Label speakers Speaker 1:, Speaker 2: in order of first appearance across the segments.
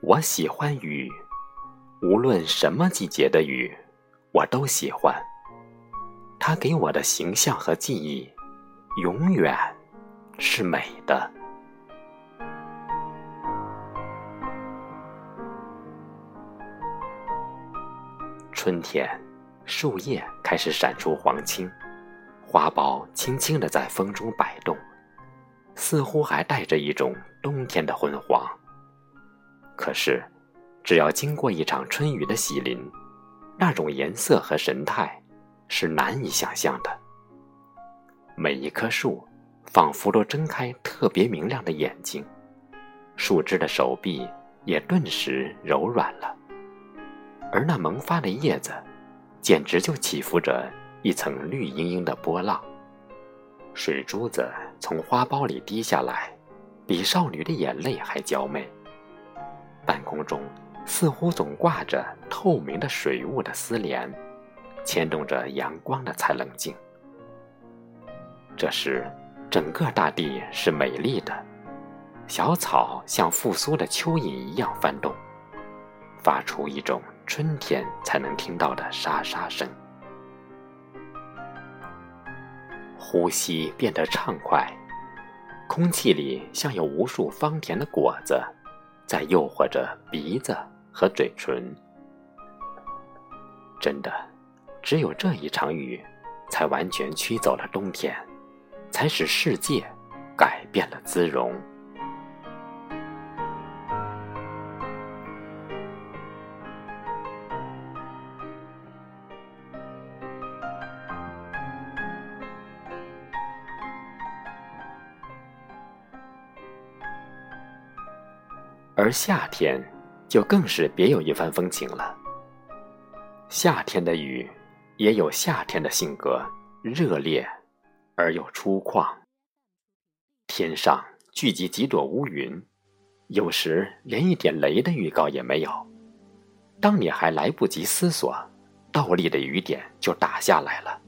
Speaker 1: 我喜欢雨，无论什么季节的雨，我都喜欢。它给我的形象和记忆，永远是美的。春天，树叶开始闪出黄青，花苞轻轻的在风中摆动，似乎还带着一种冬天的昏黄。可是，只要经过一场春雨的洗淋，那种颜色和神态是难以想象的。每一棵树仿佛都睁开特别明亮的眼睛，树枝的手臂也顿时柔软了，而那萌发的叶子，简直就起伏着一层绿莹莹的波浪。水珠子从花苞里滴下来，比少女的眼泪还娇媚。半空中似乎总挂着透明的水雾的丝帘，牵动着阳光的才冷静。这时，整个大地是美丽的，小草像复苏的蚯蚓一样翻动，发出一种春天才能听到的沙沙声。呼吸变得畅快，空气里像有无数芳甜的果子。在诱惑着鼻子和嘴唇。真的，只有这一场雨，才完全驱走了冬天，才使世界改变了姿容。而夏天，就更是别有一番风情了。夏天的雨，也有夏天的性格，热烈而又粗犷。天上聚集几朵乌云，有时连一点雷的预告也没有。当你还来不及思索，倒立的雨点就打下来了。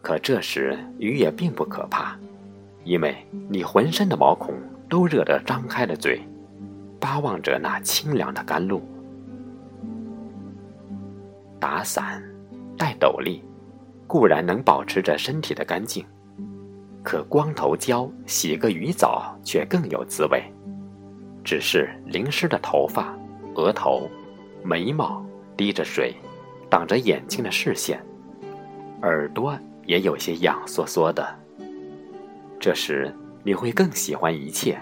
Speaker 1: 可这时雨也并不可怕，因为你浑身的毛孔。都热得张开了嘴，巴望着那清凉的甘露。打伞、戴斗笠，固然能保持着身体的干净，可光头浇洗个鱼澡却更有滋味。只是淋湿的头发、额头、眉毛滴着水，挡着眼睛的视线，耳朵也有些痒缩缩的。这时。你会更喜欢一切。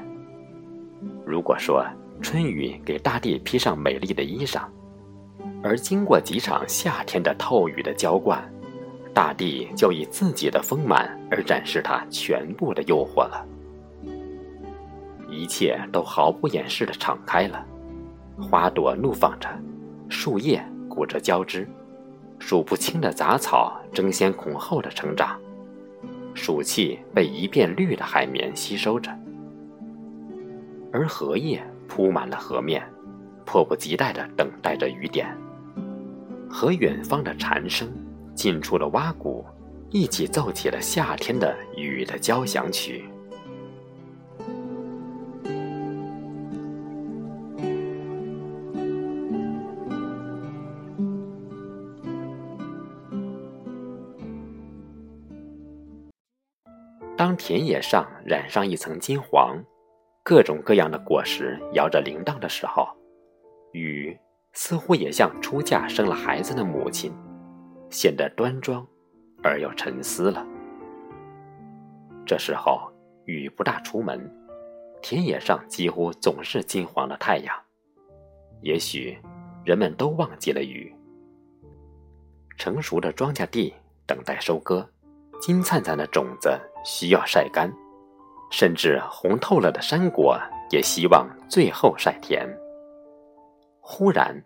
Speaker 1: 如果说春雨给大地披上美丽的衣裳，而经过几场夏天的透雨的浇灌，大地就以自己的丰满而展示它全部的诱惑了。一切都毫不掩饰的敞开了，花朵怒放着，树叶鼓着交织，数不清的杂草争先恐后的成长。暑气被一片绿的海绵吸收着，而荷叶铺满了河面，迫不及待地等待着雨点。和远方的蝉声，近处的蛙鼓，一起奏起了夏天的雨的交响曲。当田野上染上一层金黄，各种各样的果实摇着铃铛的时候，雨似乎也像出嫁生了孩子的母亲，显得端庄而又沉思了。这时候雨不大出门，田野上几乎总是金黄的太阳。也许人们都忘记了雨。成熟的庄稼地等待收割，金灿灿的种子。需要晒干，甚至红透了的山果也希望最后晒甜。忽然，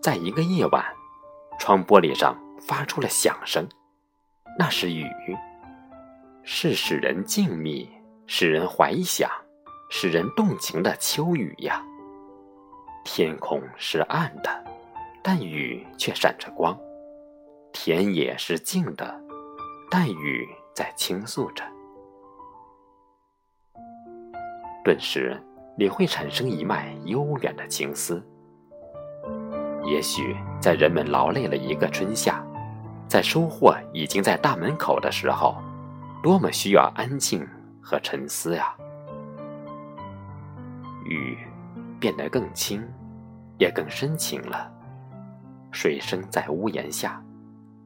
Speaker 1: 在一个夜晚，窗玻璃上发出了响声，那是雨，是使人静谧、使人怀想、使人动情的秋雨呀。天空是暗的，但雨却闪着光；田野是静的，但雨在倾诉着。顿时，你会产生一脉悠远的情思。也许在人们劳累了一个春夏，在收获已经在大门口的时候，多么需要安静和沉思呀！雨变得更轻，也更深情了。水声在屋檐下，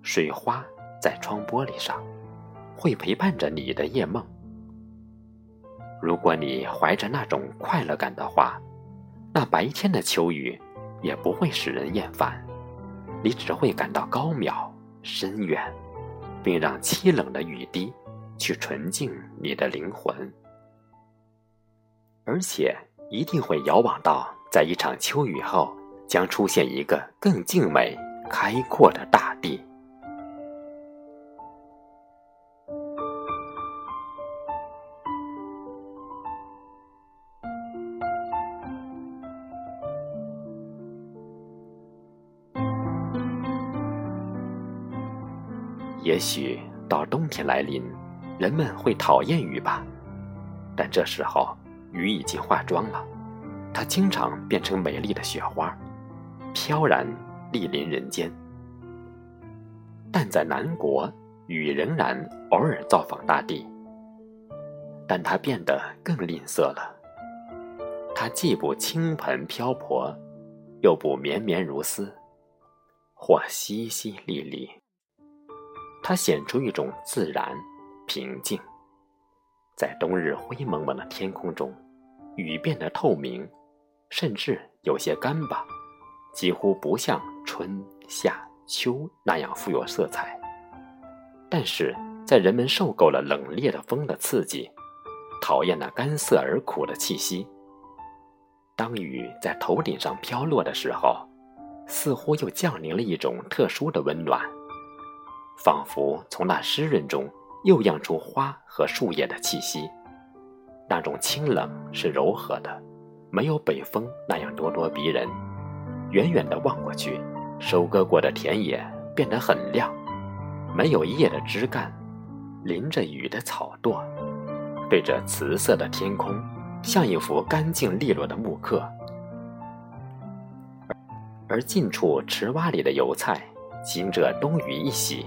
Speaker 1: 水花在窗玻璃上，会陪伴着你的夜梦。如果你怀着那种快乐感的话，那白天的秋雨。也不会使人厌烦，你只会感到高渺深远，并让凄冷的雨滴去纯净你的灵魂，而且一定会遥望到，在一场秋雨后，将出现一个更静美、开阔的大地。也许到冬天来临，人们会讨厌雨吧，但这时候雨已经化妆了，它经常变成美丽的雪花，飘然莅临人间。但在南国，雨仍然偶尔造访大地，但它变得更吝啬了。它既不倾盆漂泊，又不绵绵如丝，或淅淅沥沥。它显出一种自然平静，在冬日灰蒙蒙的天空中，雨变得透明，甚至有些干巴，几乎不像春夏秋那样富有色彩。但是在人们受够了冷冽的风的刺激，讨厌那干涩而苦的气息，当雨在头顶上飘落的时候，似乎又降临了一种特殊的温暖。仿佛从那湿润中又漾出花和树叶的气息，那种清冷是柔和的，没有北风那样咄咄逼人。远远地望过去，收割过的田野变得很亮，没有叶的枝干，淋着雨的草垛，对着瓷色的天空，像一幅干净利落的木刻。而近处池洼里的油菜，经着冬雨一洗。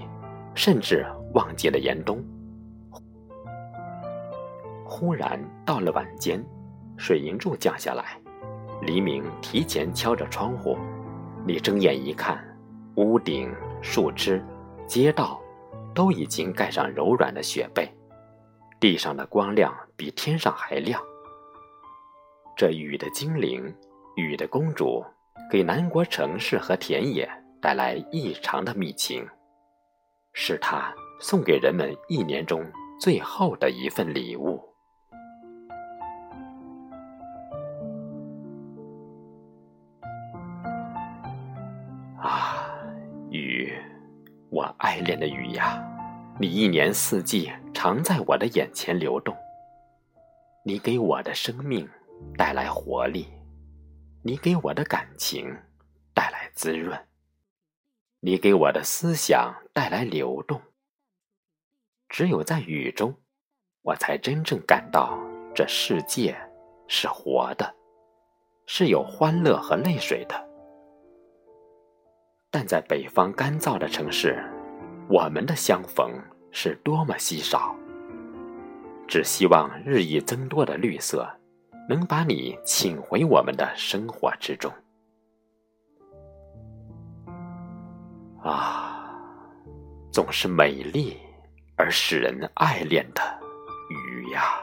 Speaker 1: 甚至忘记了严冬。忽然到了晚间，水银柱降下来，黎明提前敲着窗户。你睁眼一看，屋顶、树枝、街道，都已经盖上柔软的雪被，地上的光亮比天上还亮。这雨的精灵，雨的公主，给南国城市和田野带来异常的密情。是他送给人们一年中最后的一份礼物。啊，雨，我爱恋的雨呀！你一年四季常在我的眼前流动。你给我的生命带来活力，你给我的感情带来滋润。你给我的思想带来流动。只有在雨中，我才真正感到这世界是活的，是有欢乐和泪水的。但在北方干燥的城市，我们的相逢是多么稀少。只希望日益增多的绿色，能把你请回我们的生活之中。啊，总是美丽而使人爱恋的鱼呀。